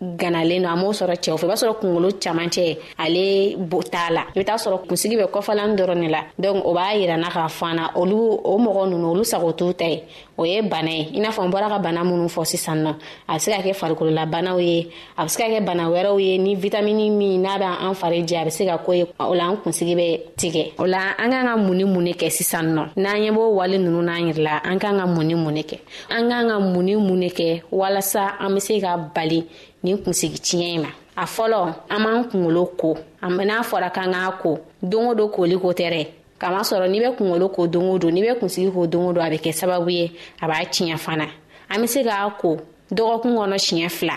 ganalen don a m'o sɔrɔ cɛw fɛ i b'a sɔrɔ kungolo camancɛ ale bo t'a la i bɛ taa sɔrɔ kunsigi bɛ kɔfalan dɔrɔn ne la donc o b'a yirana k'a fana olu o mɔgɔ nunu olu sago t'u ta ye o ye bana ye i n'a fɔ n bɔra ka bana minnu fɔ sisan nɔ a bɛ se ka kɛ farikololabanaw ye a bɛ se ka kɛ bana wɛrɛw ye ni vitamini min n'a bɛ an fari jɛ a bɛ se ka ko ye o la an kunsigi bɛ tigɛ o la an k'an ka mun ni mun de kɛ sisan nɔ n'an ye b'o wale ninnu n'an yɛrɛ la an k'an ka mun ni mun de kɛ an k'an ka mun ni mun de kɛ walasa an bɛ se ka bali nin kunsigi tiɲɛ in ma a fɔlɔ an b'an kunkolo ko n'a fɔra k'an k'a ko don o don koli ko tɛ dɛ kama sɔrɔ n'i bɛ kunkolo ko don o don n'i bɛ kunsigi ko don o don a bɛ kɛ sababu ye a b'a tiɲɛ fana an bɛ se k'a ko dɔgɔkun kɔnɔ siɲɛ fila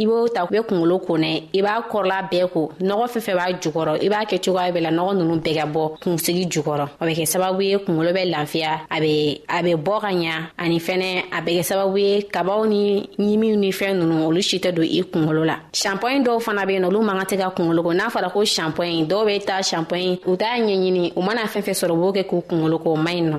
i b'o ta u bɛ kungolo konɛ i b'a kɔrɔla bɛɛ ko nɔgɔ fɛn fɛn b'a jukɔrɔ i b'a kɛ cogoya bɛɛ la nɔgɔ nunu bɛɛ ka bɔ kunsigi jukɔrɔ o bɛ kɛ sababu ye kungolo bɛ lafiya a bɛ a bɛ bɔ ka ɲa ani fɛnɛ a bɛ kɛ sababu ye kabaw ni ɲimiw ni fɛn nunu olu si tɛ don i kungolo la shanpɔɲi dɔw fana bɛ yen olu man ka tɛ ka kungolo ko n'a fɔra ko shanpɔɲi dɔw bɛ taa shanpɔɲi u t'a ɲɛɲini u mana fɛn fɛn sɔrɔ u b'o kɛ k'u kungolo ko man ɲi nɔ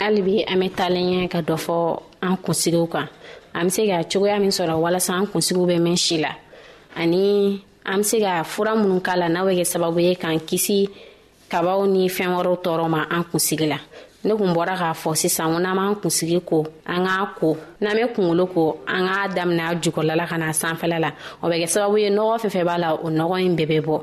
hali bi an bɛ talen ɲɛ ka dɔ fɔ an kunsigiw kan an bɛ se ka cogoya min sɔrɔ walasa an kunsigiw bɛ mɛn si la ani an bɛ se ka fura minnu k'a la n'a bɛ kɛ sababu ye k'an kisi kabaw ni fɛn wɛrɛw tɔɔrɔ ma an kunsigi la ne kun bɔra k'a fɔ sisan ko n'an b'an kunsigi ko an k'a ko n'an bɛ kunkolo ko an k'a daminɛ a jukɔrɔla la ka na sanfɛla la o bɛ kɛ sababu ye nɔgɔ fɛn fɛn b'a la o nɔgɔ in bɛɛ bɛ bɔ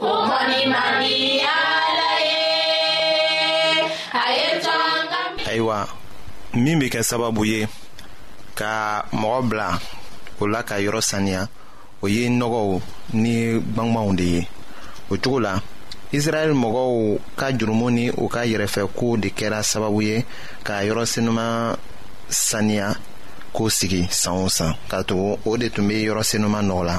o kɔni man di ala ye a ye cɔn ka mi. ayiwa min bɛ kɛ sababu ye ka mɔgɔ bila o la ka yɔrɔ saniya o ye nɔgɔw ni bangumanw de ye o cogo la. israɛl mɔgɔw ka jurumu ni u ka yɛrɛfɛkow de kɛra sababu ye ka yɔrɔ senuman saniya k'o sigi san o san ka tugu o de tun bɛ yɔrɔ senuman nɔgɔ la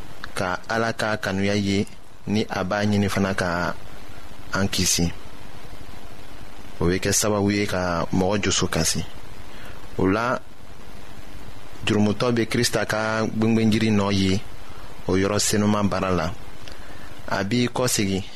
ka ala ka kanuya ye ni a b'a ɲini fana ka an kisi o bɛ kɛ sababu ye ka mɔgɔ dusu kasi o la jurumutɔ bɛ krista ka gwengwenjiri nɔ ye o yɔrɔ senuma baara la a b'i kɔsegi